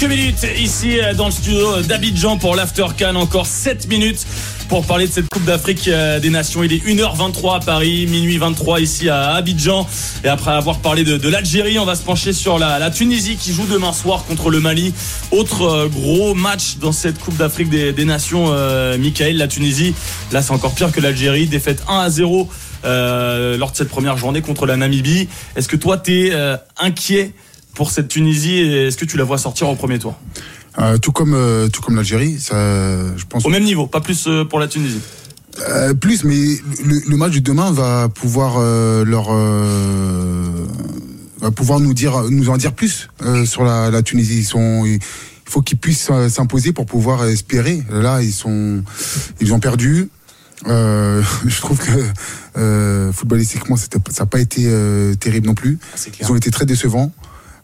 Quelques minutes ici euh, dans le studio d'Abidjan pour l'After Can. Encore 7 minutes pour parler de cette Coupe d'Afrique euh, des Nations. Il est 1h23 à Paris, minuit 23 ici à Abidjan. Et après avoir parlé de, l'Algérie, on va se pencher sur la, Tunisie qui joue demain soir contre le Mali. Autre euh, gros match dans cette Coupe d'Afrique des, Nations, euh, Michael. La Tunisie, là c'est encore pire que l'Algérie. Défaite 1 à 0 lors de cette première journée contre la Namibie. Est-ce que toi, tu es inquiet pour cette Tunisie est-ce que tu la vois sortir au premier tour euh, tout comme euh, tout comme l'Algérie, je pense. Au même niveau, pas plus euh, pour la Tunisie. plus, mais le, match de demain va pouvoir leur va pouvoir nous dire nous en dire plus sur la, la, Tunisie. Ils sont il faut qu'ils puissent s'imposer pour pouvoir espérer. Là, ils sont ils ont perdu. je trouve que footballistiquement, ça n'a pas été terrible non plus. Ah, ils ont été très décevants.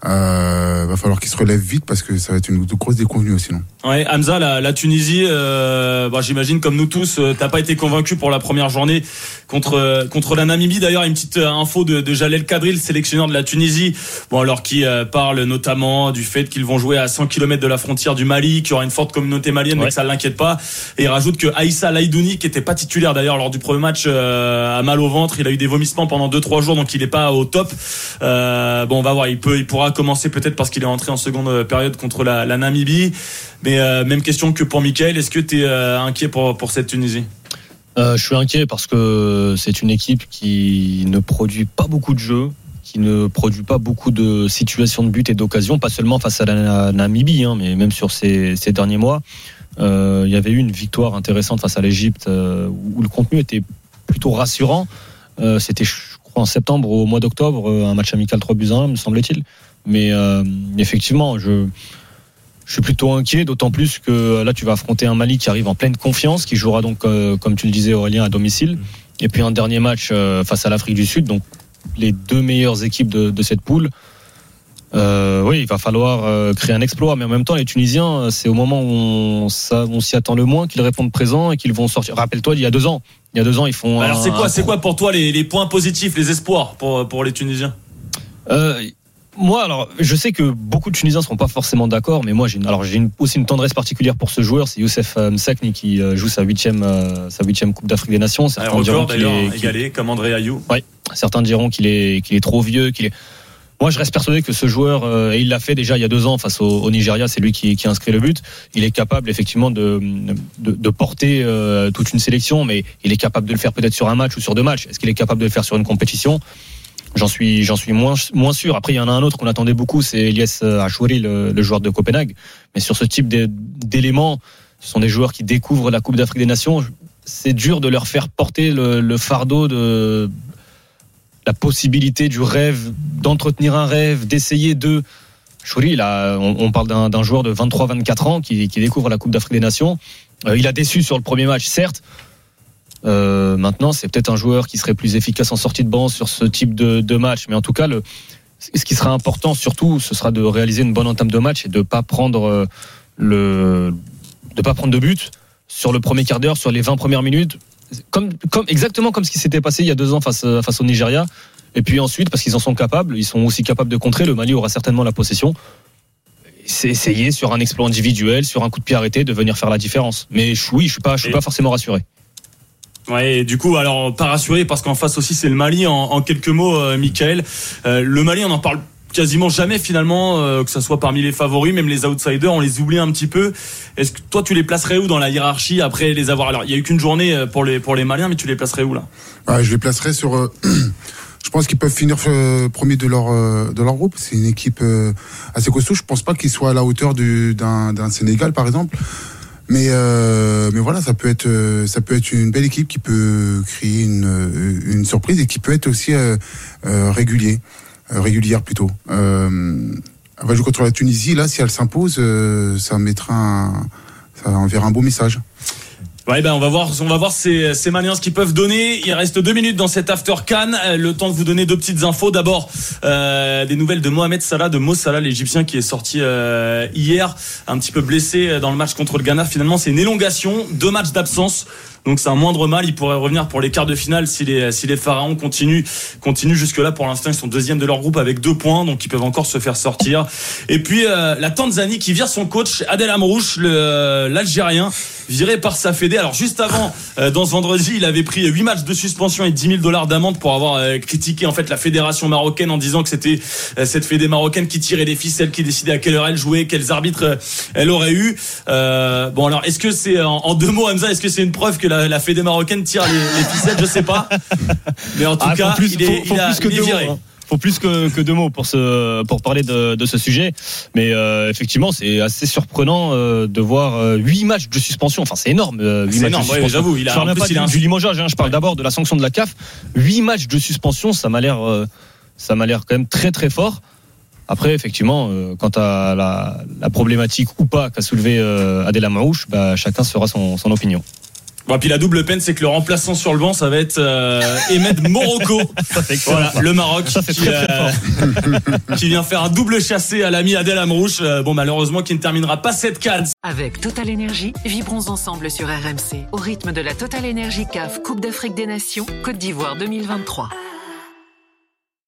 Euh, va falloir qu'il se relève vite parce que ça va être une grosse déconvenue sinon. Ouais, Hamza, la, la Tunisie, euh, bah, j'imagine comme nous tous, euh, t'as pas été convaincu pour la première journée contre euh, contre la Namibie. D'ailleurs, une petite euh, info de, de Jalel Kadril, sélectionneur de la Tunisie, bon alors qui parle notamment du fait qu'ils vont jouer à 100 km de la frontière du Mali, qu'il y aura une forte communauté malienne, mais que ça l'inquiète pas. Et il rajoute que Aïssa Laïdouni, qui était pas titulaire d'ailleurs lors du premier match, a mal au ventre, il a eu des vomissements pendant 2-3 jours, donc il est pas au top. bon, on va voir, il peut, il pourra commencer peut-être parce qu'il est entré en seconde période contre la, Namibie. Mais euh, même question que pour Michael, est-ce que tu es euh, inquiet pour, pour cette Tunisie? Euh, Je suis inquiet parce que c'est une équipe qui ne produit pas beaucoup de jeux, qui ne produit pas beaucoup de situations de but et d'occasion, pas seulement face à la Namibie, hein, mais même sur ces, ces derniers mois. Euh, il y avait eu une victoire intéressante face à l'Égypte où le contenu était plutôt rassurant. C'était, je crois, en septembre au mois d'octobre, un match amical 3 buts 1, me semblait-il. Mais effectivement, je je suis plutôt inquiet, d'autant plus que là, tu vas affronter un Mali qui arrive en pleine confiance, qui jouera donc, euh, comme tu le disais, Aurélien, à domicile. Et puis un dernier match euh, face à l'Afrique du Sud, donc les deux meilleures équipes de, cette poule. Euh, oui, il va falloir créer un exploit, mais en même temps, les Tunisiens, c'est au moment où on, s'y attend le moins qu'ils répondent présent et qu'ils vont sortir. Rappelle-toi, il y a deux ans, il y a deux ans, ils font. Alors c'est quoi, c'est quoi pour toi les, les, points positifs, les espoirs pour pour les Tunisiens? Moi, alors, je sais que beaucoup de Tunisiens ne seront pas forcément d'accord, mais moi, j'ai alors j'ai aussi une tendresse particulière pour ce joueur, c'est Youssef euh, Msakni qui euh, joue sa huitième, euh, sa huitième Coupe d'Afrique des Nations. Certains diront qu'il est égalé, comme André Ayou. Oui, certains diront qu'il est, qu'il est trop vieux, qu'il est. Moi, je reste persuadé que ce joueur, et il l'a fait déjà il y a deux ans face au, Nigeria, c'est lui qui, qui a inscrit le but. Il est capable effectivement de, de, de porter toute une sélection, mais il est capable de le faire peut-être sur un match ou sur deux matchs. Est-ce qu'il est capable de le faire sur une compétition? J'en suis, j'en suis moins, moins sûr. Après, il y en a un autre qu'on attendait beaucoup, c'est Elias Achouri, le, le, joueur de Copenhague. Mais sur ce type d'éléments, ce sont des joueurs qui découvrent la Coupe d'Afrique des Nations. C'est dur de leur faire porter le, le, fardeau de la possibilité du rêve, d'entretenir un rêve, d'essayer de. Chouri, là, on, on parle d'un joueur de 23-24 ans qui, qui, découvre la Coupe d'Afrique des Nations. Euh, il a déçu sur le premier match, certes, euh, maintenant, c'est peut-être un joueur qui serait plus efficace en sortie de banc sur ce type de, match. Mais en tout cas, le, ce qui sera important surtout, ce sera de réaliser une bonne entame de match et de pas prendre euh, le, de pas prendre de but sur le premier quart d'heure, sur les 20 premières minutes, comme, comme exactement comme ce qui s'était passé il y a deux ans face, face au Nigeria. Et puis ensuite, parce qu'ils en sont capables, ils sont aussi capables de contrer. Le Mali aura certainement la possession. C'est essayer sur un exploit individuel, sur un coup de pied arrêté, de venir faire la différence. Mais oui, je suis pas, je suis pas forcément rassuré. Ouais, et du coup, alors pas rassuré parce qu'en face aussi c'est le Mali. En, quelques mots, euh, Michael, euh, le Mali, on en parle quasiment jamais finalement, euh, que ce soit parmi les favoris, même les outsiders, on les oublie un petit peu. Est-ce que toi tu les placerais où dans la hiérarchie après les avoir? Alors il y a eu qu'une journée pour les pour les Maliens, mais tu les placerais où là? Ouais, Je les placerais sur. je pense qu'ils peuvent finir premier de leur de leur groupe. C'est une équipe assez costaud. Je pense pas qu'ils soient à la hauteur d'un Sénégal par exemple. Mais euh, mais voilà, ça peut être euh, ça peut être une belle équipe qui peut créer une, euh, une surprise et qui peut être aussi euh, euh régulier, régulière plutôt. Elle va jouer contre la Tunisie. Là, si elle s'impose, ça mettra un, ça enverra un beau message. Ouais, ben on va voir, on va voir ces, ces Maliens ce qu'ils peuvent donner. Il reste deux minutes dans cet after Can. Euh, le temps de vous donner deux petites infos. D'abord, euh, des nouvelles de Mohamed Salah, de Mo Salah, l'Égyptien qui est sorti euh, hier, un petit peu blessé dans le match contre le Ghana. Finalement, c'est une élongation, deux matchs d'absence. Donc c'est un moindre mal. Il pourrait revenir pour les quarts de finale si les, si les Pharaons continuent, continuent jusque-là. Pour l'instant, ils sont deuxième de leur groupe avec deux points, donc ils peuvent encore se faire sortir. Et puis la Tanzanie qui vire son coach Adel Amrouche, l'Algérien viré par sa fédé. Alors juste avant, dans ce vendredi, il avait pris 8 matchs de suspension et 10 000 dollars d'amende pour avoir critiqué en fait la fédération marocaine en disant que c'était cette fédé marocaine qui tirait des ficelles, qui décidait à quelle heure elle jouait, quels arbitres elle aurait eu. Euh, bon alors, est-ce que c'est en, deux mots, Hamza, est-ce que c'est une preuve que la, la fédé marocaine tire les, ficelles Je sais pas. Mais en tout ah, cas, plus, il est, plus que viré. Hein. faut plus que, que, deux mots pour ce pour parler de, de ce sujet mais euh, effectivement c'est assez surprenant euh, de voir huit matchs de suspension enfin c'est énorme c'est énorme j'avoue il a, je parle pas du, limogeage hein, je parle d'abord de la sanction de la CAF huit matchs de suspension ça m'a l'air ça m'a l'air quand même très très fort après, effectivement, euh, quant à la, la, problématique ou pas qu'a soulevé euh, Adela Marouche, bah, chacun fera son, son opinion. Bon, puis la double peine, c'est que le remplaçant sur le banc, ça va être euh, Ahmed Morocco. voilà, le Maroc qui, euh, qui, vient faire un double chassé à l'ami Adel Amrouche. Euh, bon, malheureusement, qui ne terminera pas cette canne. Avec Total Énergie, vibrons ensemble sur RMC au rythme de la Total Énergie CAF Coupe d'Afrique des Nations Côte d'Ivoire 2023.